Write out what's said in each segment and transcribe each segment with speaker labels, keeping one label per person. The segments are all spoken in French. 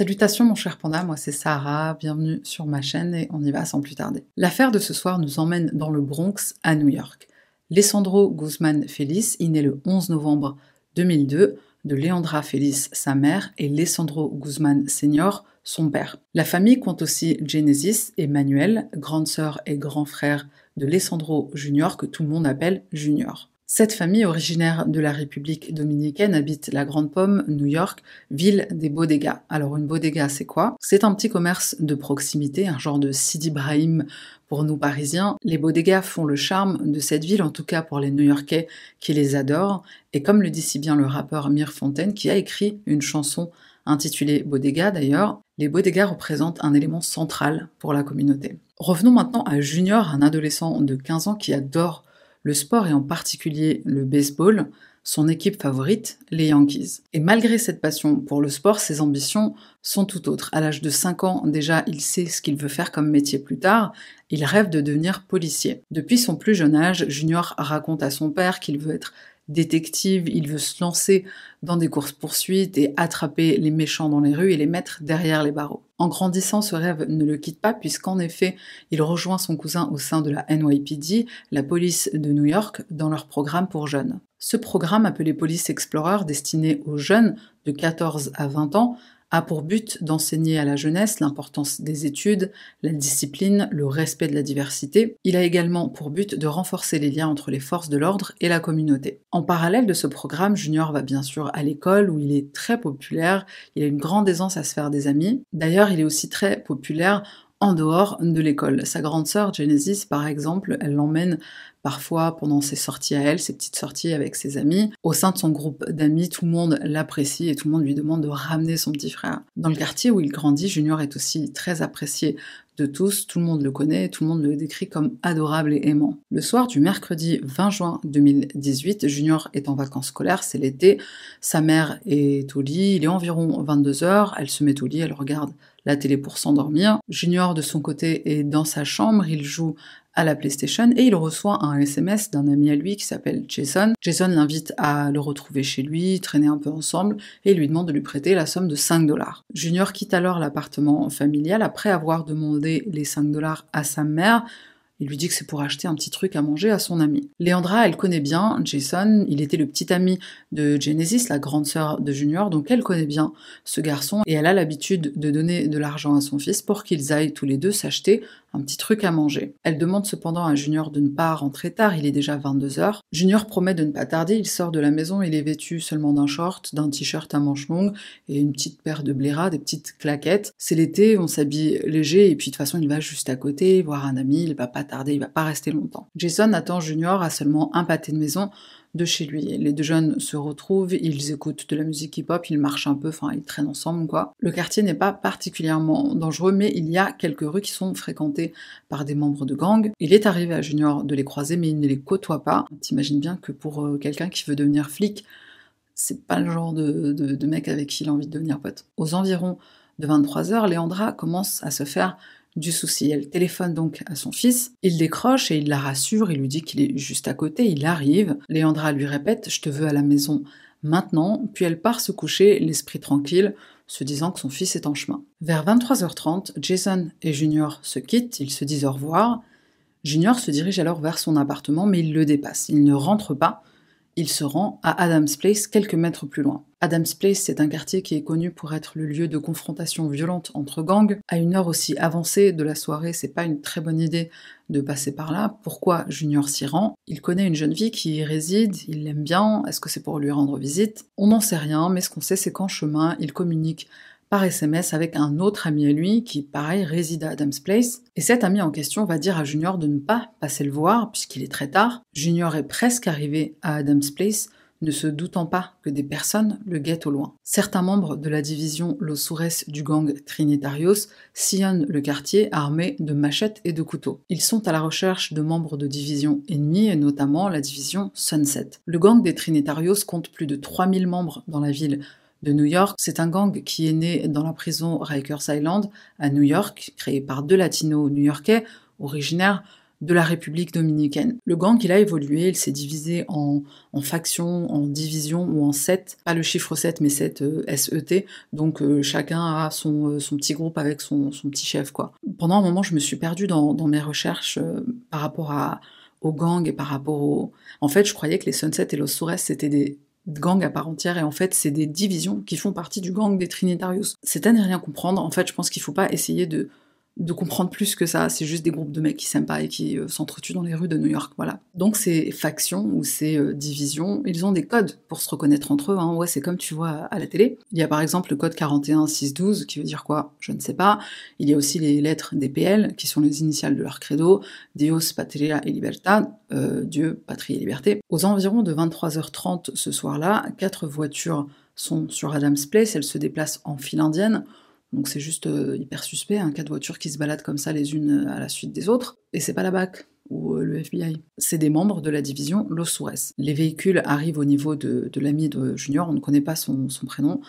Speaker 1: Salutations mon cher panda, moi c'est Sarah, bienvenue sur ma chaîne et on y va sans plus tarder. L'affaire de ce soir nous emmène dans le Bronx à New York. Lesandro Guzman Félix est né le 11 novembre 2002 de Leandra Félix, sa mère, et Lesandro Guzman Senior, son père. La famille compte aussi Genesis et Manuel, grande sœur et grand frère de Lesandro Junior, que tout le monde appelle Junior. Cette famille originaire de la République dominicaine habite la Grande Pomme, New York, ville des bodegas. Alors une bodega, c'est quoi? C'est un petit commerce de proximité, un genre de Sidi Brahim pour nous Parisiens. Les bodegas font le charme de cette ville, en tout cas pour les New-Yorkais qui les adorent. Et comme le dit si bien le rappeur Mir Fontaine, qui a écrit une chanson intitulée Bodega d'ailleurs, les bodegas représentent un élément central pour la communauté. Revenons maintenant à Junior, un adolescent de 15 ans qui adore le sport et en particulier le baseball, son équipe favorite, les Yankees. Et malgré cette passion pour le sport, ses ambitions sont tout autres. À l'âge de 5 ans, déjà, il sait ce qu'il veut faire comme métier plus tard. Il rêve de devenir policier. Depuis son plus jeune âge, Junior raconte à son père qu'il veut être détective, il veut se lancer dans des courses-poursuites et attraper les méchants dans les rues et les mettre derrière les barreaux. En grandissant, ce rêve ne le quitte pas puisqu'en effet, il rejoint son cousin au sein de la NYPD, la police de New York, dans leur programme pour jeunes. Ce programme appelé Police Explorer, destiné aux jeunes de 14 à 20 ans, a pour but d'enseigner à la jeunesse l'importance des études, la discipline, le respect de la diversité. Il a également pour but de renforcer les liens entre les forces de l'ordre et la communauté. En parallèle de ce programme, Junior va bien sûr à l'école où il est très populaire, il a une grande aisance à se faire des amis. D'ailleurs, il est aussi très populaire en dehors de l'école. Sa grande sœur Genesis, par exemple, elle l'emmène parfois pendant ses sorties à elle, ses petites sorties avec ses amis. Au sein de son groupe d'amis, tout le monde l'apprécie et tout le monde lui demande de ramener son petit frère. Dans le quartier où il grandit, Junior est aussi très apprécié de tous, tout le monde le connaît, tout le monde le décrit comme adorable et aimant. Le soir du mercredi 20 juin 2018, Junior est en vacances scolaires, c'est l'été, sa mère est au lit, il est environ 22h, elle se met au lit, elle regarde la télé pour s'endormir. Junior de son côté est dans sa chambre, il joue à la PlayStation et il reçoit un SMS d'un ami à lui qui s'appelle Jason. Jason l'invite à le retrouver chez lui, traîner un peu ensemble et lui demande de lui prêter la somme de 5 dollars. Junior quitte alors l'appartement familial après avoir demandé les 5 dollars à sa mère il lui dit que c'est pour acheter un petit truc à manger à son ami. Leandra, elle connaît bien Jason, il était le petit ami de Genesis, la grande sœur de Junior, donc elle connaît bien ce garçon et elle a l'habitude de donner de l'argent à son fils pour qu'ils aillent tous les deux s'acheter un petit truc à manger. Elle demande cependant à Junior de ne pas rentrer tard, il est déjà 22h. Junior promet de ne pas tarder, il sort de la maison, il est vêtu seulement d'un short, d'un t-shirt à manches longues et une petite paire de blairas, des petites claquettes. C'est l'été, on s'habille léger et puis de toute façon il va juste à côté voir un ami, il va pas tarder, il va pas rester longtemps. Jason attend Junior à seulement un pâté de maison de chez lui. Les deux jeunes se retrouvent, ils écoutent de la musique hip-hop, ils marchent un peu, enfin ils traînent ensemble quoi. Le quartier n'est pas particulièrement dangereux, mais il y a quelques rues qui sont fréquentées par des membres de gang. Il est arrivé à Junior de les croiser, mais il ne les côtoie pas. T'imagines bien que pour euh, quelqu'un qui veut devenir flic, c'est pas le genre de, de mec avec qui il a envie de devenir pote. Aux environs de 23h, Léandra commence à se faire du souci. Elle téléphone donc à son fils, il décroche et il la rassure, il lui dit qu'il est juste à côté, il arrive. Léandra lui répète Je te veux à la maison maintenant, puis elle part se coucher, l'esprit tranquille, se disant que son fils est en chemin. Vers 23h30, Jason et Junior se quittent, ils se disent au revoir. Junior se dirige alors vers son appartement, mais il le dépasse. Il ne rentre pas, il se rend à Adams Place quelques mètres plus loin. Adams Place, c'est un quartier qui est connu pour être le lieu de confrontation violente entre gangs. À une heure aussi avancée de la soirée, c'est pas une très bonne idée de passer par là. Pourquoi Junior s'y rend? Il connaît une jeune fille qui y réside, il l'aime bien, est-ce que c'est pour lui rendre visite? On n'en sait rien, mais ce qu'on sait c'est qu'en chemin, il communique par SMS avec un autre ami à lui qui, pareil, réside à Adams Place. Et cet ami en question va dire à Junior de ne pas passer le voir puisqu'il est très tard. Junior est presque arrivé à Adams Place ne se doutant pas que des personnes le guettent au loin. Certains membres de la division Los Sures du gang Trinitarios sillonnent le quartier armés de machettes et de couteaux. Ils sont à la recherche de membres de divisions ennemies et notamment la division Sunset. Le gang des Trinitarios compte plus de 3000 membres dans la ville de New York. C'est un gang qui est né dans la prison Rikers Island à New York, créé par deux latinos new-yorkais originaires de la République dominicaine. Le gang, il a évolué, il s'est divisé en, factions, en divisions ou en sept. Pas le chiffre 7, mais 7 SET. Donc euh, chacun a son, euh, son, petit groupe avec son, petit chef, quoi. Pendant un moment, je me suis perdue dans, mes recherches euh, par rapport à, aux gangs et par rapport au... En fait, je croyais que les Sunset et Los Sures, c'était des gangs à part entière et en fait c'est des divisions qui font partie du gang des Trinitarius. C'est à ne rien comprendre, en fait je pense qu'il faut pas essayer de de comprendre plus que ça. C'est juste des groupes de mecs qui s'aiment pas et qui euh, s'entretuent dans les rues de New York, voilà. Donc ces factions ou ces euh, divisions, ils ont des codes pour se reconnaître entre eux. Hein. Ouais, c'est comme tu vois à la télé. Il y a par exemple le code 41612 qui veut dire quoi? Je ne sais pas. Il y a aussi les lettres des PL qui sont les initiales de leur credo, Dios, Patria et Libertad, euh, Dieu, Patrie et Liberté. Aux environs de 23h30 ce soir-là, quatre voitures sont sur Adams Place. Elles se déplacent en file indienne. Donc c'est juste euh, hyper suspect, un cas de voitures qui se baladent comme ça les unes à la suite des autres. Et c'est pas la BAC ou euh, le FBI. C'est des membres de la division Los Sures. Les véhicules arrivent au niveau de, l'ami de Junior, on ne connaît pas son, prénom.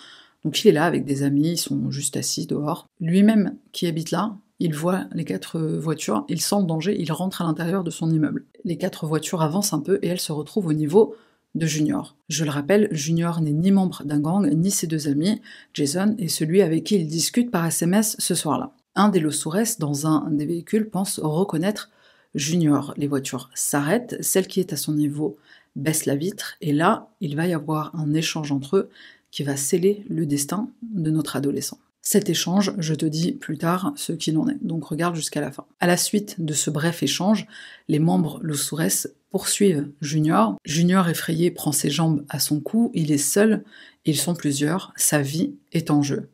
Speaker 1: Donc il est là avec des amis, ils sont juste assis dehors. Lui-même qui habite là, il voit les quatre voitures, il sent le danger, il rentre à l'intérieur de son immeuble. Les quatre voitures avancent un peu et elles se retrouvent au niveau de Junior. Je le rappelle, Junior n'est ni membre d'un gang, ni ses deux amis. Jason est celui avec qui il discute par SMS ce soir-là. Un des Losures, dans un des véhicules, pense reconnaître Junior. Les voitures s'arrêtent, celle qui est à son niveau baisse la vitre, et là, il va y avoir un échange entre eux qui va sceller le destin de notre adolescent. Cet échange, je te dis plus tard ce qu'il en est, donc regarde jusqu'à la fin. À la suite de ce bref échange, les membres Losures poursuivent Junior. Junior effrayé prend ses jambes à son cou, il est seul, ils sont plusieurs, sa vie est en jeu.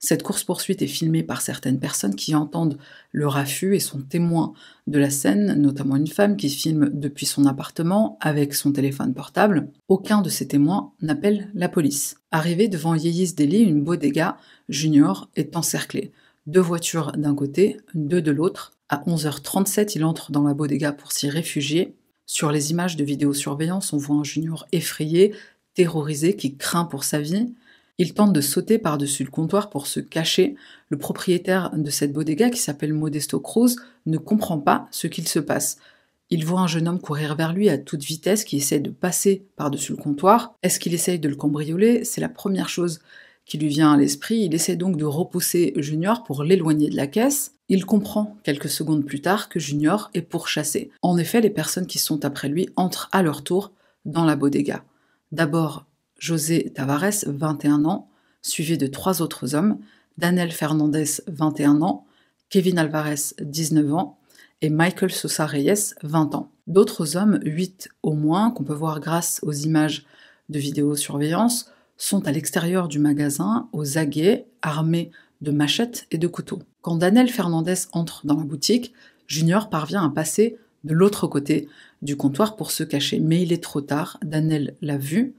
Speaker 1: Cette course-poursuite est filmée par certaines personnes qui entendent le raffut et sont témoins de la scène, notamment une femme qui filme depuis son appartement avec son téléphone portable. Aucun de ces témoins n'appelle la police. Arrivé devant Yeis Deli, une bodega, Junior est encerclé. Deux voitures d'un côté, deux de l'autre. À 11h37, il entre dans la bodega pour s'y réfugier. Sur les images de vidéosurveillance, on voit un Junior effrayé, terrorisé, qui craint pour sa vie. Il tente de sauter par-dessus le comptoir pour se cacher. Le propriétaire de cette bodega, qui s'appelle Modesto Cruz, ne comprend pas ce qu'il se passe. Il voit un jeune homme courir vers lui à toute vitesse qui essaie de passer par-dessus le comptoir. Est-ce qu'il essaye de le cambrioler? C'est la première chose qui lui vient à l'esprit. Il essaie donc de repousser Junior pour l'éloigner de la caisse. Il comprend quelques secondes plus tard que Junior est pourchassé. En effet, les personnes qui sont après lui entrent à leur tour dans la bodega. D'abord José Tavares, 21 ans, suivi de trois autres hommes, Daniel Fernandez, 21 ans, Kevin Alvarez, 19 ans, et Michael Sosa Reyes, 20 ans. D'autres hommes, 8 au moins, qu'on peut voir grâce aux images de vidéosurveillance, sont à l'extérieur du magasin, aux aguets, armés de machettes et de couteaux. Quand Daniel Fernandez entre dans la boutique, Junior parvient à passer de l'autre côté du comptoir pour se cacher. Mais il est trop tard, Daniel l'a vu,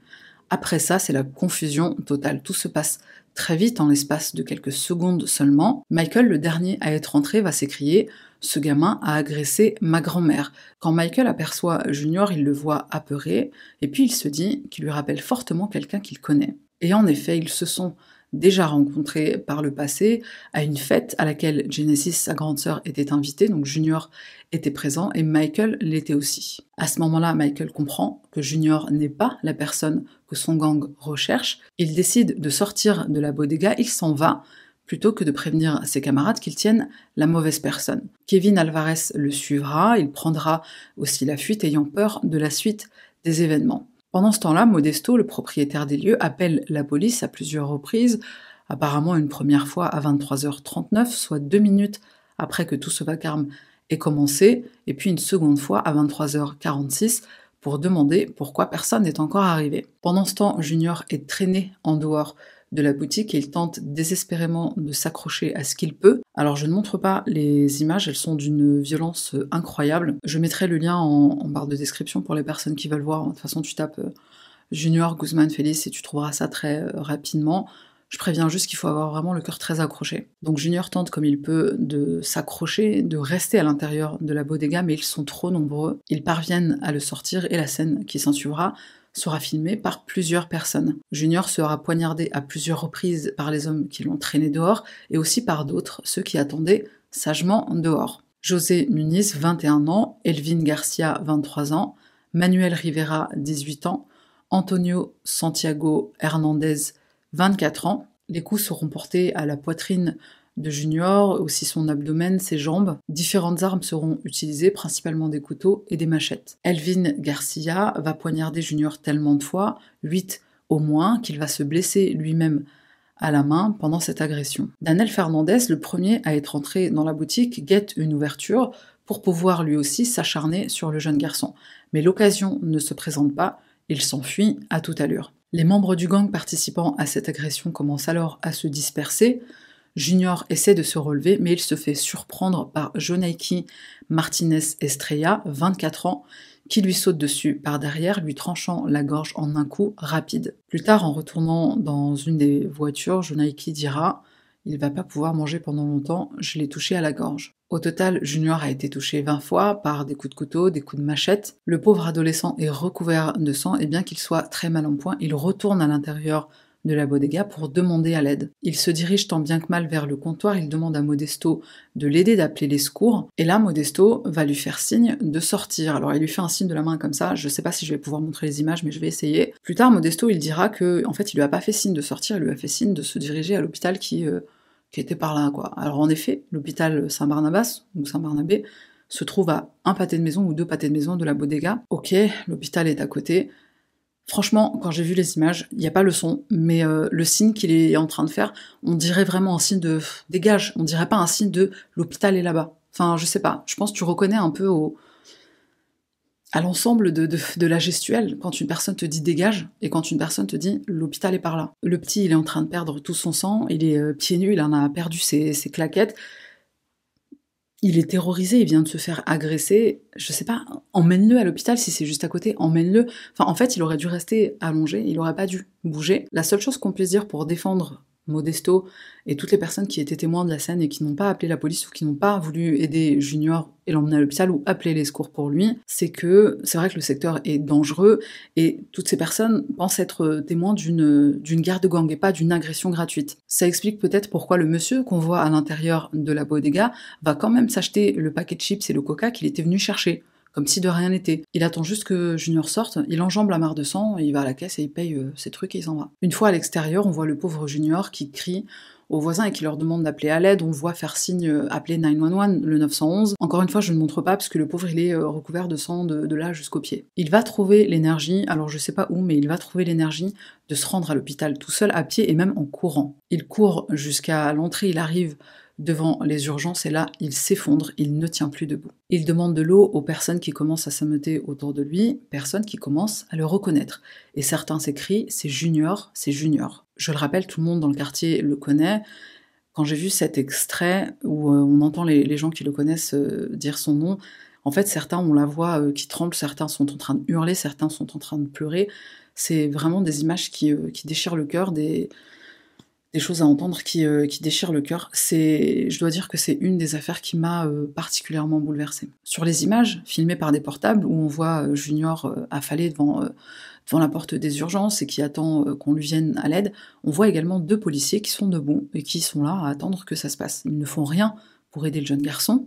Speaker 1: après ça, c'est la confusion totale. Tout se passe très vite, en l'espace de quelques secondes seulement. Michael, le dernier à être entré, va s'écrier Ce gamin a agressé ma grand-mère. Quand Michael aperçoit Junior, il le voit apeuré, et puis il se dit qu'il lui rappelle fortement quelqu'un qu'il connaît. Et en effet, ils se sont déjà rencontrés par le passé à une fête à laquelle Genesis, sa grande sœur, était invitée, donc Junior était présent et Michael l'était aussi. À ce moment-là, Michael comprend que Junior n'est pas la personne que son gang recherche. Il décide de sortir de la bodega, il s'en va plutôt que de prévenir ses camarades qu'ils tiennent la mauvaise personne. Kevin Alvarez le suivra, il prendra aussi la fuite ayant peur de la suite des événements. Pendant ce temps-là, Modesto, le propriétaire des lieux, appelle la police à plusieurs reprises, apparemment une première fois à 23h39, soit deux minutes après que tout ce vacarme ait commencé, et puis une seconde fois à 23h46 pour demander pourquoi personne n'est encore arrivé. Pendant ce temps, Junior est traîné en dehors de la boutique et il tente désespérément de s'accrocher à ce qu'il peut. Alors je ne montre pas les images, elles sont d'une violence incroyable. Je mettrai le lien en, barre de description pour les personnes qui veulent voir. De toute façon, tu tapes euh, Junior Guzman Félix et tu trouveras ça très euh, rapidement. Je préviens juste qu'il faut avoir vraiment le cœur très accroché. Donc Junior tente comme il peut de s'accrocher, de rester à l'intérieur de la bodega, mais ils sont trop nombreux. Ils parviennent à le sortir et la scène qui s'ensuivra sera filmé par plusieurs personnes. Junior sera poignardé à plusieurs reprises par les hommes qui l'ont traîné dehors et aussi par d'autres, ceux qui attendaient sagement dehors. José Muniz, 21 ans, Elvin Garcia, 23 ans, Manuel Rivera, 18 ans, Antonio Santiago Hernandez, 24 ans. Les coups seront portés à la poitrine de Junior, aussi son abdomen, ses jambes. Différentes armes seront utilisées, principalement des couteaux et des machettes. Elvin Garcia va poignarder Junior tellement de fois, 8 au moins, qu'il va se blesser lui-même à la main pendant cette agression. Daniel Fernandez, le premier à être entré dans la boutique, guette une ouverture pour pouvoir lui aussi s'acharner sur le jeune garçon. Mais l'occasion ne se présente pas, il s'enfuit à toute allure. Les membres du gang participant à cette agression commencent alors à se disperser. Junior essaie de se relever, mais il se fait surprendre par Jonaiki Martinez Estrella, 24 ans, qui lui saute dessus par derrière, lui tranchant la gorge en un coup rapide. Plus tard, en retournant dans une des voitures, Jonaiki dira Il va pas pouvoir manger pendant longtemps, je l'ai touché à la gorge. Au total, Junior a été touché 20 fois par des coups de couteau, des coups de machette. Le pauvre adolescent est recouvert de sang et bien qu'il soit très mal en point, il retourne à l'intérieur de la bodega pour demander à l'aide. Il se dirige tant bien que mal vers le comptoir, il demande à Modesto de l'aider d'appeler les secours, et là Modesto va lui faire signe de sortir. Alors il lui fait un signe de la main comme ça, je sais pas si je vais pouvoir montrer les images, mais je vais essayer. Plus tard, Modesto il dira que en fait il lui a pas fait signe de sortir, il lui a fait signe de se diriger à l'hôpital qui, euh, était par là quoi. Alors en effet, l'hôpital Saint-Barnabas ou Saint-Barnabé se trouve à un pâté de maison ou deux pâtés de maison de la bodega. Ok, l'hôpital est à côté. Franchement, quand j'ai vu les images, il n'y a pas le son, mais euh, le signe qu'il est en train de faire, on dirait vraiment un signe de dégage. On dirait pas un signe de l'hôpital est là-bas. Enfin, je sais pas. Je pense que tu reconnais un peu au, à l'ensemble de, de, la gestuelle quand une personne te dit dégage et quand une personne te dit l'hôpital est par là. Le petit, il est en train de perdre tout son sang, il est euh, pieds nus, il en a perdu ses, ses claquettes il est terrorisé, il vient de se faire agresser, je sais pas, emmène-le à l'hôpital si c'est juste à côté, emmène-le. Enfin, en fait, il aurait dû rester allongé, il aurait pas dû bouger. La seule chose qu'on puisse dire pour défendre Modesto et toutes les personnes qui étaient témoins de la scène et qui n'ont pas appelé la police ou qui n'ont pas voulu aider Junior et l'emmener à l'hôpital ou appeler les secours pour lui, c'est que c'est vrai que le secteur est dangereux et toutes ces personnes pensent être témoins d'une d'une guerre de gang et pas d'une agression gratuite. Ça explique peut-être pourquoi le monsieur qu'on voit à l'intérieur de la bodega va quand même s'acheter le paquet de chips et le coca qu'il était venu chercher comme si de rien n'était. Il attend juste que Junior sorte, il enjambe la mare de sang, il va à la caisse et il paye euh, ses trucs et il s'en va. Une fois à l'extérieur, on voit le pauvre Junior qui crie aux voisins et qui leur demande d'appeler à l'aide. On voit faire signe, euh, appeler 911, le 911. Encore une fois, je ne montre pas parce que le pauvre il est euh, recouvert de sang de, là jusqu'au pied. Il va trouver l'énergie, alors je sais pas où, mais il va trouver l'énergie de se rendre à l'hôpital tout seul à pied et même en courant. Il court jusqu'à l'entrée, il arrive devant les urgences et là, il s'effondre, il ne tient plus debout. Il demande de l'eau aux personnes qui commencent à s'ameuter autour de lui, personnes qui commencent à le reconnaître. Et certains s'écrient c'est Junior, c'est Junior. Je le rappelle, tout le monde dans le quartier le connaît. Quand j'ai vu cet extrait où euh, on entend les, gens qui le connaissent euh, dire son nom, en fait, certains ont la voix euh, qui tremble, certains sont en train de hurler, certains sont en train de pleurer. C'est vraiment des images qui, qui déchirent le cœur, des, des choses à entendre qui, euh, qui déchirent le cœur. C'est, je dois dire que c'est une des affaires qui m'a euh, particulièrement bouleversée. Sur les images filmées par des portables où on voit euh, Junior affalé devant, devant la porte des urgences et qui attend qu'on lui vienne à l'aide, on voit également deux policiers qui sont debout et qui sont là à attendre que ça se passe. Ils ne font rien pour aider le jeune garçon.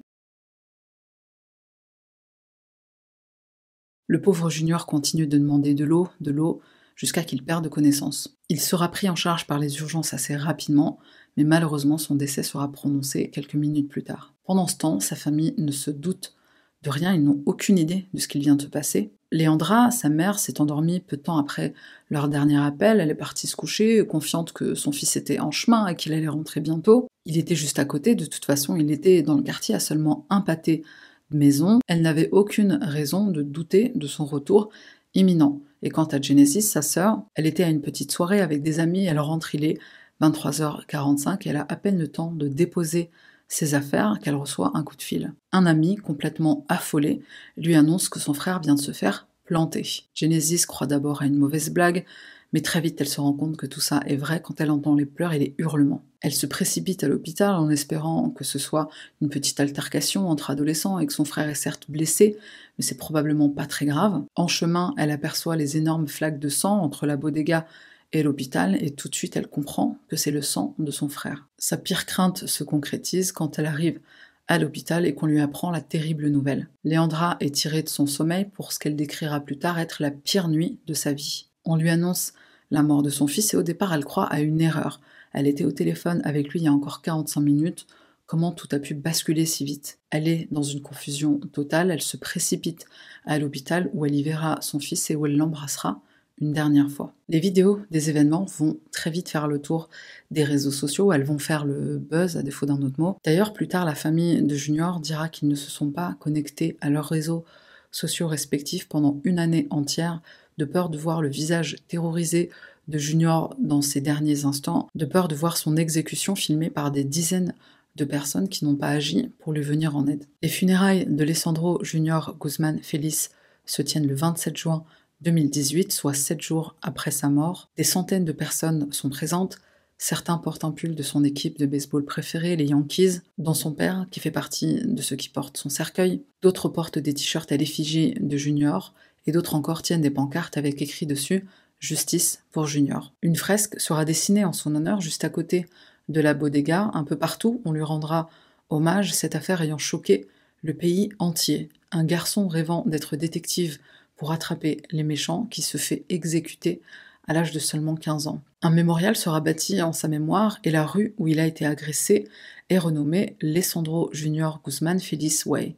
Speaker 1: Le pauvre Junior continue de demander de l'eau, de l'eau, jusqu'à qu'il perde connaissance. Il sera pris en charge par les urgences assez rapidement, mais malheureusement son décès sera prononcé quelques minutes plus tard. Pendant ce temps, sa famille ne se doute de rien, ils n'ont aucune idée de ce qu'il vient de se passer. Léandra, sa mère, s'est endormie peu de temps après leur dernier appel, elle est partie se coucher, confiante que son fils était en chemin et qu'il allait rentrer bientôt. Il était juste à côté, de toute façon, il était dans le quartier à seulement un pâté de maison. Elle n'avait aucune raison de douter de son retour imminent. Et quant à Genesis, sa sœur, elle était à une petite soirée avec des amis, elle rentre, il est 23h45, elle a à peine le temps de déposer ses affaires qu'elle reçoit un coup de fil. Un ami, complètement affolé, lui annonce que son frère vient de se faire planter. Genesis croit d'abord à une mauvaise blague, mais très vite elle se rend compte que tout ça est vrai quand elle entend les pleurs et les hurlements. Elle se précipite à l'hôpital en espérant que ce soit une petite altercation entre adolescents et que son frère est certes blessé, mais c'est probablement pas très grave. En chemin, elle aperçoit les énormes flaques de sang entre la bodega et l'hôpital, et tout de suite elle comprend que c'est le sang de son frère. Sa pire crainte se concrétise quand elle arrive à l'hôpital et qu'on lui apprend la terrible nouvelle. Léandra est tirée de son sommeil pour ce qu'elle décrira plus tard être la pire nuit de sa vie. On lui annonce la mort de son fils et au départ elle croit à une erreur. Elle était au téléphone avec lui il y a encore 45 minutes. Comment tout a pu basculer si vite? Elle est dans une confusion totale, elle se précipite à l'hôpital où elle y verra son fils et où elle l'embrassera une dernière fois. Les vidéos des événements vont très vite faire le tour des réseaux sociaux, elles vont faire le buzz à défaut d'un autre mot. D'ailleurs, plus tard, la famille de Junior dira qu'ils ne se sont pas connectés à leurs réseaux sociaux respectifs pendant une année entière, de peur de voir le visage terrorisé de Junior dans ses derniers instants, de peur de voir son exécution filmée par des dizaines de personnes qui n'ont pas agi pour lui venir en aide. Les funérailles de Alessandro Junior Guzman Félix se tiennent le 27 juin 2018, soit sept jours après sa mort. Des centaines de personnes sont présentes. Certains portent un pull de son équipe de baseball préférée, les Yankees, dont son père, qui fait partie de ceux qui portent son cercueil. D'autres portent des t-shirts à l'effigie de Junior, et d'autres encore tiennent des pancartes avec écrit dessus Justice pour Junior. Une fresque sera dessinée en son honneur juste à côté de la bodega. Un peu partout, on lui rendra hommage, cette affaire ayant choqué le pays entier. Un garçon rêvant d'être détective pour attraper les méchants qui se fait exécuter à l'âge de seulement 15 ans. Un mémorial sera bâti en sa mémoire et la rue où il a été agressé est renommée Alessandro Junior Guzman Feliz Way.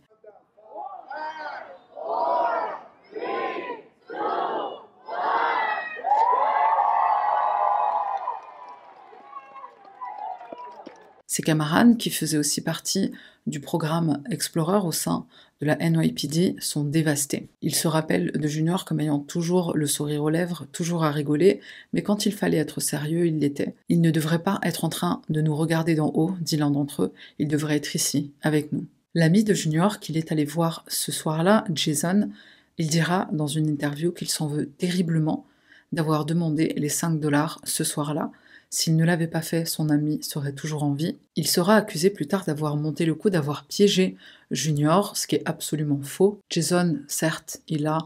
Speaker 1: Ses camarades, qui faisaient aussi partie du programme Explorer au sein de la NYPD, sont dévastés. Ils se rappellent de Junior comme ayant toujours le sourire aux lèvres, toujours à rigoler, mais quand il fallait être sérieux, il l'était. Il ne devrait pas être en train de nous regarder d'en haut, dit l'un d'entre eux, il devrait être ici, avec nous. L'ami de Junior qu'il est allé voir ce soir-là, Jason, il dira dans une interview qu'il s'en veut terriblement d'avoir demandé les 5 dollars ce soir-là, s'il ne l'avait pas fait, son ami serait toujours en vie. Il sera accusé plus tard d'avoir monté le coup, d'avoir piégé Junior, ce qui est absolument faux. Jason, certes, il a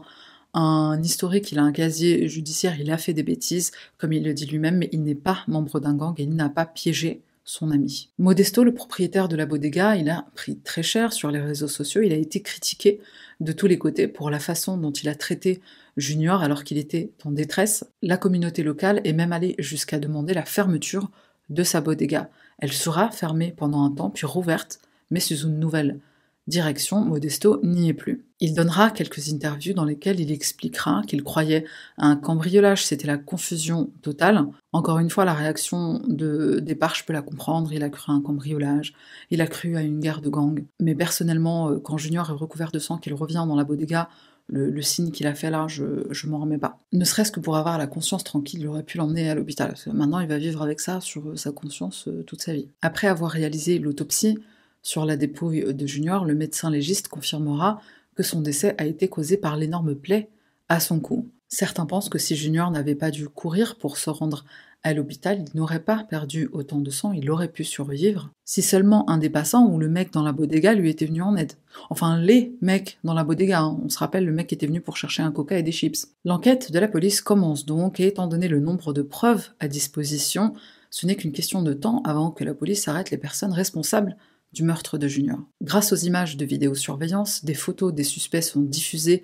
Speaker 1: un historique, il a un casier judiciaire, il a fait des bêtises, comme il le dit lui-même, mais il n'est pas membre d'un gang et il n'a pas piégé son ami. Modesto, le propriétaire de la bodega, il a pris très cher sur les réseaux sociaux, il a été critiqué de tous les côtés pour la façon dont il a traité Junior alors qu'il était en détresse. La communauté locale est même allée jusqu'à demander la fermeture de sa bodega. Elle sera fermée pendant un temps, puis rouverte, mais sous une nouvelle direction, Modesto n'y est plus. Il donnera quelques interviews dans lesquelles il expliquera qu'il croyait à un cambriolage, c'était la confusion totale. Encore une fois, la réaction de départ, je peux la comprendre, il a cru à un cambriolage, il a cru à une guerre de gang. Mais personnellement, euh, quand Junior est recouvert de sang, qu'il revient dans la bodega, le, signe qu'il a fait là, je, je m'en remets pas. Ne serait-ce que pour avoir la conscience tranquille, il aurait pu l'emmener à l'hôpital. Maintenant, il va vivre avec ça sur euh, sa conscience euh, toute sa vie. Après avoir réalisé l'autopsie, sur la dépouille de Junior, le médecin légiste confirmera que son décès a été causé par l'énorme plaie à son cou. Certains pensent que si Junior n'avait pas dû courir pour se rendre à l'hôpital, il n'aurait pas perdu autant de sang, il aurait pu survivre, si seulement un des passants ou le mec dans la bodega lui était venu en aide. Enfin, les mecs dans la bodega, hein. on se rappelle, le mec était venu pour chercher un coca et des chips. L'enquête de la police commence donc, et étant donné le nombre de preuves à disposition, ce n'est qu'une question de temps avant que la police arrête les personnes responsables du meurtre de Junior. Grâce aux images de vidéosurveillance, des photos des suspects sont diffusées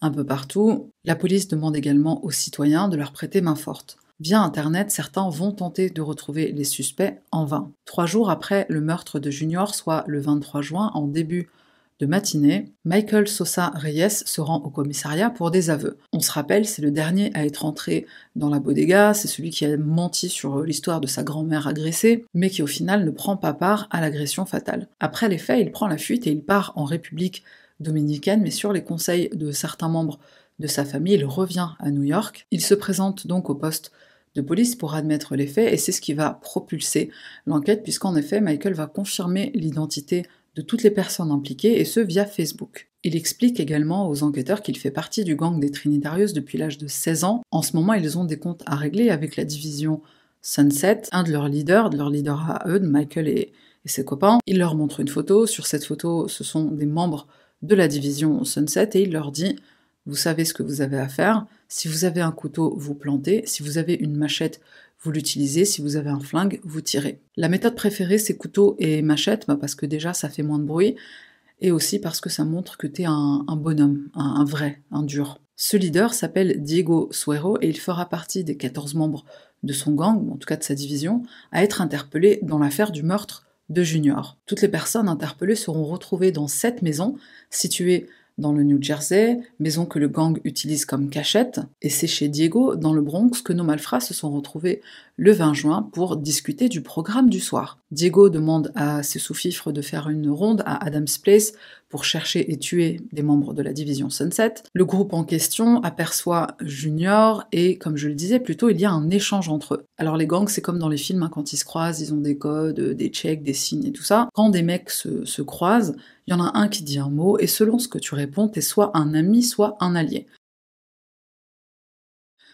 Speaker 1: un peu partout. La police demande également aux citoyens de leur prêter main forte. Via Internet, certains vont tenter de retrouver les suspects en vain. Trois jours après le meurtre de Junior, soit le 23 juin, en début de matinée, Michael Sosa Reyes se rend au commissariat pour des aveux. On se rappelle, c'est le dernier à être entré dans la bodega, c'est celui qui a menti sur l'histoire de sa grand-mère agressée, mais qui au final ne prend pas part à l'agression fatale. Après les faits, il prend la fuite et il part en République dominicaine, mais sur les conseils de certains membres de sa famille, il revient à New York. Il se présente donc au poste de police pour admettre les faits et c'est ce qui va propulser l'enquête puisqu'en effet Michael va confirmer l'identité de toutes les personnes impliquées, et ce via Facebook. Il explique également aux enquêteurs qu'il fait partie du gang des Trinitarios depuis l'âge de 16 ans. En ce moment, ils ont des comptes à régler avec la division Sunset, un de leurs leaders, de leurs leaders à eux, Michael et ses copains. Il leur montre une photo. Sur cette photo, ce sont des membres de la division Sunset et il leur dit Vous savez ce que vous avez à faire. Si vous avez un couteau, vous plantez. Si vous avez une machette, Vous l'utilisez, si vous avez un flingue, vous tirez. La méthode préférée, c'est couteau et machette, bah, parce que déjà, ça fait moins de bruit, et aussi parce que ça montre que tu es un, bonhomme, un, vrai, un dur. Ce leader s'appelle Diego Suero et il fera partie des 14 membres de son gang, en tout cas de sa division, à être interpellé dans l'affaire du meurtre de Junior. Toutes les personnes interpellées seront retrouvées dans cette maison, située dans le New Jersey, maison que le gang utilise comme cachette, et c'est chez Diego, dans le Bronx, que nos malfrats se sont retrouvés le 20 juin pour discuter du programme du soir. Diego demande à ses sous-fifres de faire une ronde à Adams Place pour chercher et tuer des membres de la division Sunset. Le groupe en question aperçoit Junior et, comme je le disais plutôt, il y a un échange entre eux. Alors les gangs, c'est comme dans les films, hein, quand ils se croisent, ils ont des codes, des checks, des signes et tout ça. Quand des mecs se, se croisent, il y en a un qui dit un mot et selon ce que tu réponds, t'es soit un ami, soit un allié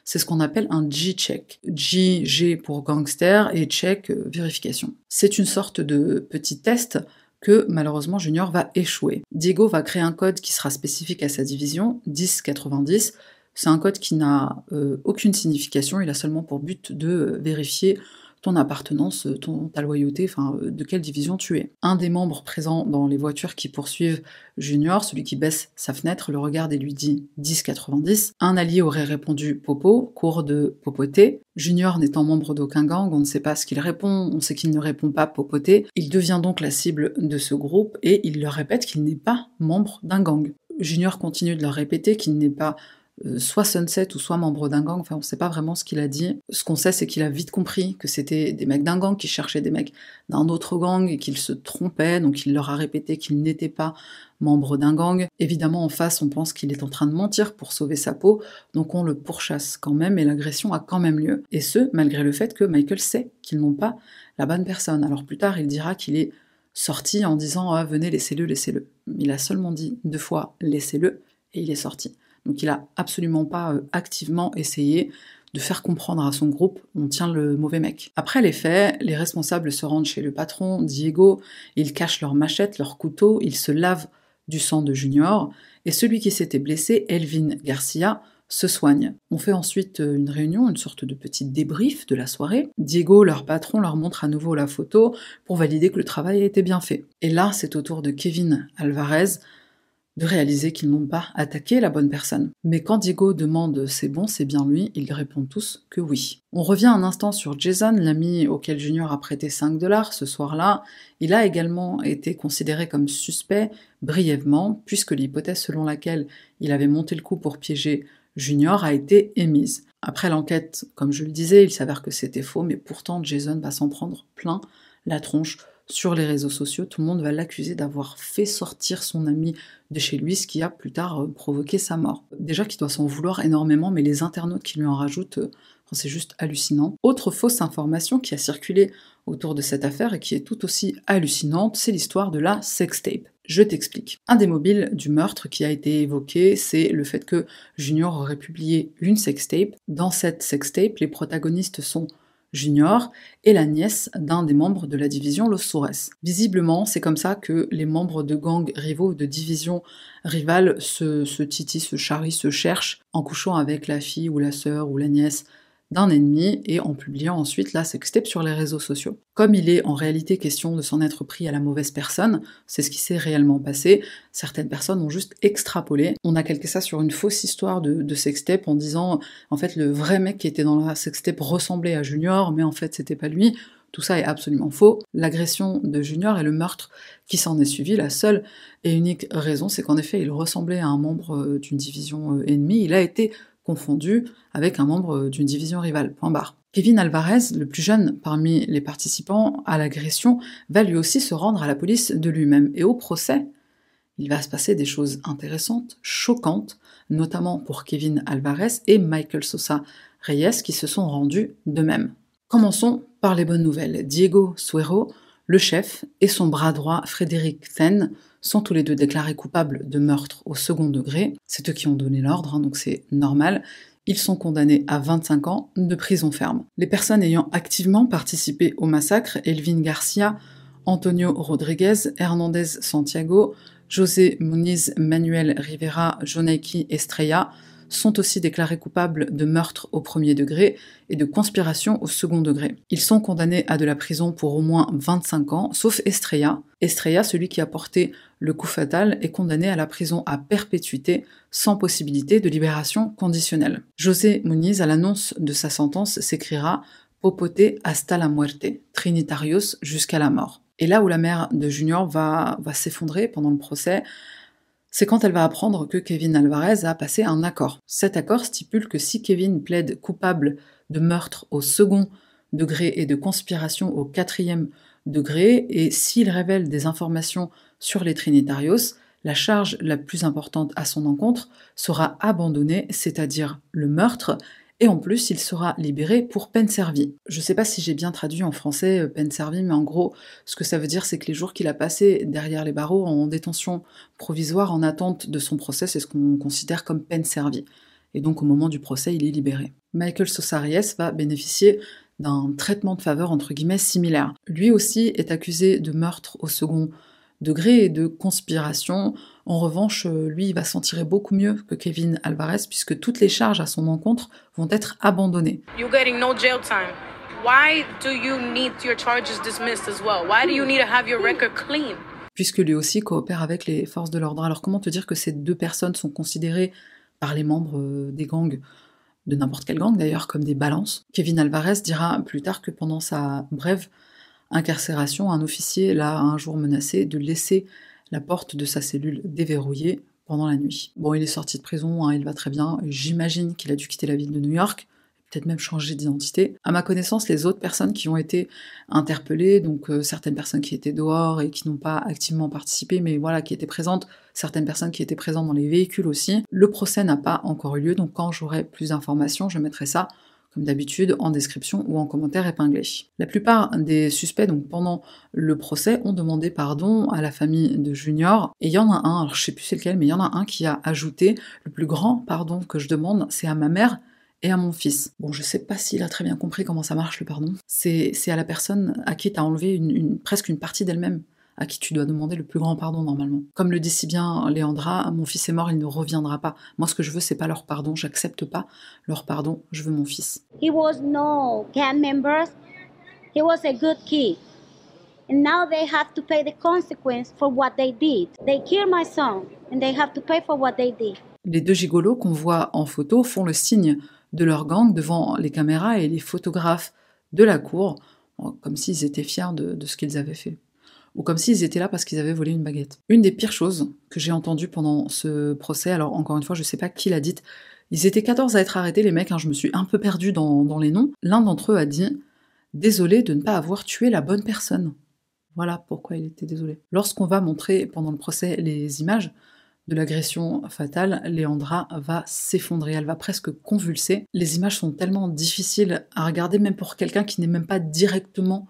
Speaker 1: c'est ce qu'on appelle un G-check. G, G pour gangster et check, euh, vérification. C'est une sorte de petit test que malheureusement Junior va échouer. Diego va créer un code qui sera spécifique à sa division, 1090. C'est un code qui n'a euh, aucune signification, il a seulement pour but de euh, vérifier ton appartenance, ton, ta loyauté, enfin, euh, de quelle division tu es. Un des membres présents dans les voitures qui poursuivent Junior, celui qui baisse sa fenêtre, le regarde et lui dit 10,90. Un allié aurait répondu Popo, cours de popoter. Junior n'étant membre d'aucun gang, on ne sait pas ce qu'il répond, on sait qu'il ne répond pas popoter. Il devient donc la cible de ce groupe et il leur répète qu'il n'est pas membre d'un gang. Junior continue de leur répéter qu'il n'est pas soit Sunset ou soit membre d'un gang, enfin on sait pas vraiment ce qu'il a dit. Ce qu'on sait c'est qu'il a vite compris que c'était des mecs d'un gang qui cherchaient des mecs d'un autre gang et qu'il se trompait, donc il leur a répété qu'il n'était pas membre d'un gang. Évidemment en face on pense qu'il est en train de mentir pour sauver sa peau, donc on le pourchasse quand même et l'agression a quand même lieu. Et ce, malgré le fait que Michael sait qu'ils n'ont pas la bonne personne. Alors plus tard il dira qu'il est sorti en disant ah, venez laissez-le, laissez-le. Il a seulement dit deux fois laissez-le et il est sorti. Donc il a absolument pas euh, activement essayé de faire comprendre à son groupe on tient le mauvais mec. Après les faits, les responsables se rendent chez le patron, Diego, ils cachent leurs machettes, leurs couteaux, ils se lavent du sang de Junior, et celui qui s'était blessé, Elvin Garcia, se soigne. On fait ensuite euh, une réunion, une sorte de petit débrief de la soirée. Diego, leur patron, leur montre à nouveau la photo pour valider que le travail a été bien fait. Et là, c'est au tour de Kevin Alvarez de réaliser qu'ils n'ont pas attaqué la bonne personne. Mais quand Diego demande c'est bon, c'est bien lui, ils répondent tous que oui. On revient un instant sur Jason, l'ami auquel Junior a prêté 5 dollars ce soir-là. Il a également été considéré comme suspect brièvement, puisque l'hypothèse selon laquelle il avait monté le coup pour piéger Junior a été émise. Après l'enquête, comme je le disais, il s'avère que c'était faux, mais pourtant Jason va s'en prendre plein la tronche sur les réseaux sociaux, tout le monde va l'accuser d'avoir fait sortir son ami de chez lui, ce qui a plus tard euh, provoqué sa mort. Déjà qu'il doit s'en vouloir énormément, mais les internautes qui lui en rajoutent, euh, c'est juste hallucinant. Autre fausse information qui a circulé autour de cette affaire et qui est tout aussi hallucinante, c'est l'histoire de la sextape. Je t'explique. Un des mobiles du meurtre qui a été évoqué, c'est le fait que Junior aurait publié une sextape. Dans cette sextape, les protagonistes sont Junior et la nièce d'un des membres de la division Los Sores. Visiblement, c'est comme ça que les membres de gangs rivaux de divisions rivales se, se titillent, se charrient, se cherchent en couchant avec la fille ou la sœur ou la nièce d'un ennemi et en publiant ensuite la sextape sur les réseaux sociaux. Comme il est en réalité question de s'en être pris à la mauvaise personne, c'est ce qui s'est réellement passé, certaines personnes ont juste extrapolé. On a calqué ça sur une fausse histoire de, sextape en disant en fait le vrai mec qui était dans la sextape ressemblait à Junior, mais en fait c'était pas lui. Tout ça est absolument faux. L'agression de Junior et le meurtre qui s'en est suivi, la seule et unique raison, c'est qu'en effet, il ressemblait à un membre euh, d'une division euh, ennemie. Il a été confondu avec un membre d'une division rivale. Kevin Alvarez, le plus jeune parmi les participants à l'agression, va lui aussi se rendre à la police de lui-même. Et au procès, il va se passer des choses intéressantes, choquantes, notamment pour Kevin Alvarez et Michael Sosa Reyes qui se sont rendus de même. Commençons par les bonnes nouvelles. Diego Suero, le chef, et son bras droit Frédéric Fenn sont tous les deux déclarés coupables de meurtre au second degré. C'est eux qui ont donné l'ordre, hein, donc c'est normal. Ils sont condamnés à 25 ans de prison ferme. Les personnes ayant activement participé au massacre, Elvin Garcia, Antonio Rodriguez, Hernandez Santiago, José Muniz, Manuel Rivera, Jonaiki Estrella, sont aussi déclarés coupables de meurtre au premier degré et de conspiration au second degré. Ils sont condamnés à de la prison pour au moins 25 ans, sauf Estrella. Estrella, celui qui a porté le coup fatal, est condamné à la prison à perpétuité sans possibilité de libération conditionnelle. José Muniz, à l'annonce de sa sentence, s'écrira Popote hasta la muerte, Trinitarios jusqu'à la mort. Et là où la mère de Junior va, va s'effondrer pendant le procès, c'est quand elle va apprendre que Kevin Alvarez a passé un accord. Cet accord stipule que si Kevin plaide coupable de meurtre au second degré et de conspiration au quatrième degré, et s'il révèle des informations sur les Trinitarios, la charge la plus importante à son encontre sera abandonnée, c'est-à-dire le meurtre, et en plus il sera libéré pour peine servie. Je ne sais pas si j'ai bien traduit en français euh, peine servie, mais en gros, ce que ça veut dire, c'est que les jours qu'il a passés derrière les barreaux en détention provisoire en attente de son procès, c'est ce qu'on considère comme peine servie. Et donc au moment du procès, il est libéré. Michael Sosaries va bénéficier d'un traitement de faveur entre guillemets similaire. Lui aussi est accusé de meurtre au second degré et de conspiration. En revanche, euh, lui, il va s'en tirer beaucoup mieux que Kevin Alvarez puisque toutes les charges à son encontre vont être abandonnées. Puisque lui aussi coopère avec les forces de l'ordre. Alors comment te dire que ces deux personnes sont considérées par les membres euh, des gangs de n'importe quel gang d'ailleurs comme des balances? Kevin Alvarez dira plus tard que pendant sa brève incarcération, un officier l'a un jour menacé de laisser la porte de sa cellule déverrouillée pendant la nuit. Bon, il est sorti de prison, hein, il va très bien, j'imagine qu'il a dû quitter la ville de New York, peut-être même changer d'identité. À ma connaissance, les autres personnes qui ont été interpellées, donc euh, certaines personnes qui étaient dehors et qui n'ont pas activement participé, mais voilà, qui étaient présentes, certaines personnes qui étaient présentes dans les véhicules aussi, le procès n'a pas encore eu lieu, donc quand j'aurai plus d'informations, je mettrai ça comme d'habitude, en description ou en commentaire épinglé. La plupart des suspects, donc pendant le procès, ont demandé pardon à la famille de Junior. Et il y en a un, alors je sais plus c'est lequel, mais il y en a un qui a ajouté le plus grand pardon que je demande, c'est à ma mère et à mon fils. Bon, je sais pas s'il a très bien compris comment ça marche le pardon. C'est à la personne à qui tu as enlevé presque une partie d'elle-même à qui tu dois demander le plus grand pardon normalement. Comme le dit si bien Léandra, mon fils est mort, il ne reviendra pas. Moi, ce que je veux, c'est pas leur pardon, j'accepte pas leur pardon, je veux mon fils. He was no gang members. He was a good kid. And now they have to pay the consequence for what they did. They killed my son and they have to pay for what they did. Les deux gigolos qu'on voit en photo font le signe de leur gang devant les caméras et les photographes de la cour, comme s'ils étaient fiers de, de ce qu'ils avaient fait ou comme s'ils étaient là parce qu'ils avaient volé une baguette. Une des pires choses que j'ai entendues pendant ce procès, alors encore une fois, je sais pas qui l'a dite, ils étaient 14 à être arrêtés, les mecs, hein, je me suis un peu perdue dans, dans les noms. L'un d'entre eux a dit Désolé de ne pas avoir tué la bonne personne. Voilà pourquoi il était désolé. Lorsqu'on va montrer pendant le procès les images de l'agression fatale, Léandra va s'effondrer, elle va presque convulser. Les images sont tellement difficiles à regarder, même pour quelqu'un qui n'est même pas directement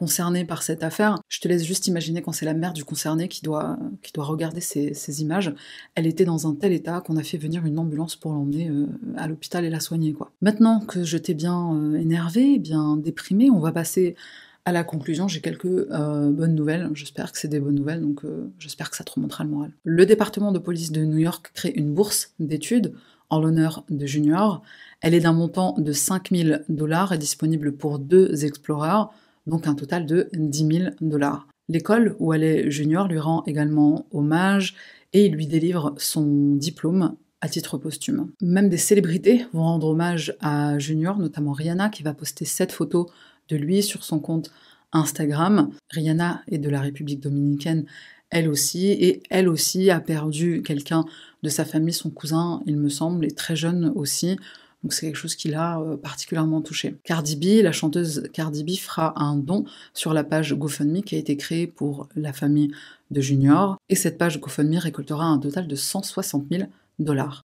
Speaker 1: concerné par cette affaire. Je te laisse juste imaginer quand c'est la mère du concerné qui doit, qui doit regarder ces, images. Elle était dans un tel état qu'on a fait venir une ambulance pour l'emmener euh, à l'hôpital et la soigner. Maintenant que je t'ai bien euh, énervé, bien déprimé, on va passer à la conclusion. J'ai quelques euh, bonnes nouvelles. J'espère que c'est des bonnes nouvelles, donc j'espère que ça te remontera le moral. Le département de police de New York crée une bourse d'études en l'honneur de Junior. Elle est d'un montant de 5000 dollars et disponible pour deux explorers donc un total de 10 000 dollars. L'école où elle est junior lui rend également hommage et il lui délivre son diplôme à titre posthume. Même des célébrités vont rendre hommage à Junior, notamment Rihanna qui va poster cette photo de lui sur son compte Instagram. Rihanna est de la République dominicaine, elle aussi, et elle aussi a perdu quelqu'un de sa famille, son cousin, il me semble, et très jeune aussi. Donc c'est quelque chose qui l'a euh, particulièrement touché. Cardi B, la chanteuse Cardi B fera un don sur la page GoFundMe qui a été créée pour la famille de Junior. Et cette page GoFundMe récoltera un total de 160 000 dollars.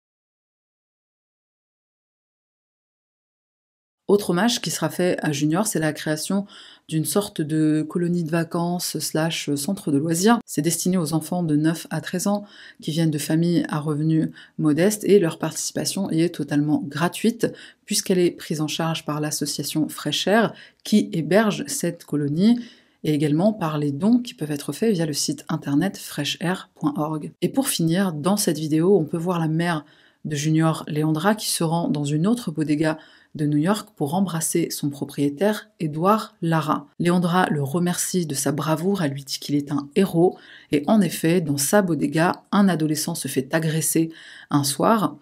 Speaker 1: Autre hommage qui sera fait à Junior, c'est la création d'une sorte de colonie de vacances slash centre de loisirs. C'est destiné aux enfants de 9 à 13 ans qui viennent de familles à revenus modestes et leur participation y est totalement gratuite puisqu'elle est prise en charge par l'association Fresh Air qui héberge cette colonie et également par les dons qui peuvent être faits via le site internet freshair.org. Et pour finir, dans cette vidéo, on peut voir la mère de Junior Leandra qui se rend dans une autre bodega de New York pour embrasser son propriétaire, Edouard Lara. Leandra le remercie de sa bravoure, elle lui dit qu'il est un héros, et en effet, dans sa bodega, un adolescent se fait agresser un soir.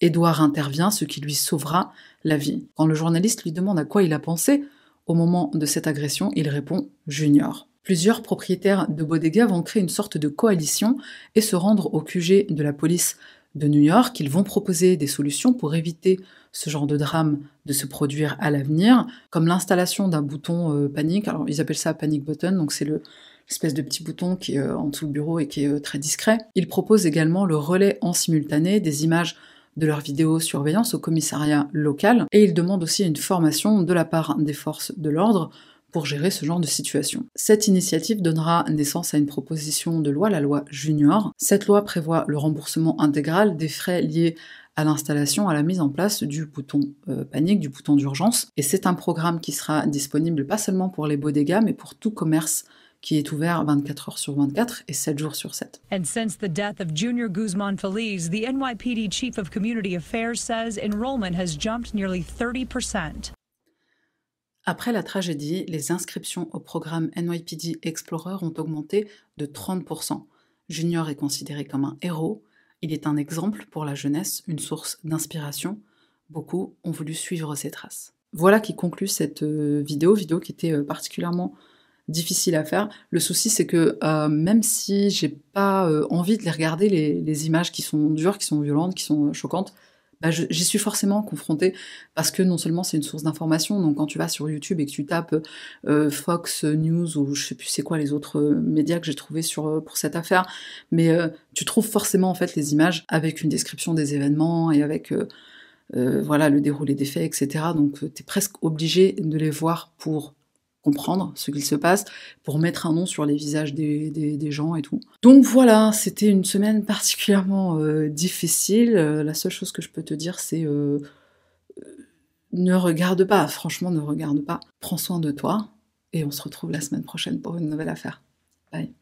Speaker 1: Edouard intervient, ce qui lui sauvera la vie. Quand le journaliste lui demande à quoi il a pensé au moment de cette agression, il répond Junior. Plusieurs propriétaires de bodega vont créer une sorte de coalition et se rendre au QG de la police de New York. Ils vont proposer des solutions pour éviter ce genre de drame de se produire à l'avenir, comme l'installation d'un bouton euh, panique. Alors ils appellent ça panic button, donc c'est le l'espèce de petit bouton qui est euh, en dessous du bureau et qui est euh, très discret. Ils proposent également le relais en simultané des images de leur vidéosurveillance au commissariat local et ils demandent aussi une formation de la part des forces de l'ordre pour gérer ce genre de situation. Cette initiative donnera naissance à une proposition de loi, la loi Junior. Cette loi prévoit le remboursement intégral des frais liés à l'installation, à la mise en place du bouton euh, panique, du bouton d'urgence. Et c'est un programme qui sera disponible pas seulement pour les bodegas, mais pour tout commerce qui est ouvert 24 heures sur 24 et 7 jours sur 7.
Speaker 2: And since the death of Junior Guzman Feliz, the NYPD Chief of Community Affairs says enrollment has jumped nearly 30%.
Speaker 1: Après la tragédie, les inscriptions au programme NYPD Explorer ont augmenté de 30%. Junior est considéré comme un héros, il est un exemple pour la jeunesse, une source d'inspiration. Beaucoup ont voulu suivre ses traces. Voilà qui conclut cette euh, vidéo, vidéo qui était euh, particulièrement difficile à faire. Le souci, c'est que euh, même si j'ai pas envie de les regarder, les, les, images qui sont dures, qui sont violentes, qui sont choquantes, bah, j'y suis forcément confrontée parce que non seulement c'est une source d'information, donc quand tu vas sur YouTube et que tu tapes euh, Fox News ou je sais plus c'est quoi les autres euh, médias que j'ai trouvés sur euh, pour cette affaire, mais tu trouves forcément en fait les images avec une description des événements et avec voilà le déroulé des faits, etc. Donc tu es presque obligé de les voir pour comprendre ce qu'il se passe, pour mettre un nom sur les visages des, gens et tout. Donc voilà, c'était une semaine particulièrement euh, difficile. Euh, la seule chose que je peux te dire, c'est euh, ne regarde pas, franchement ne regarde pas. Prends soin de toi et on se retrouve la semaine prochaine pour une nouvelle affaire. Bye.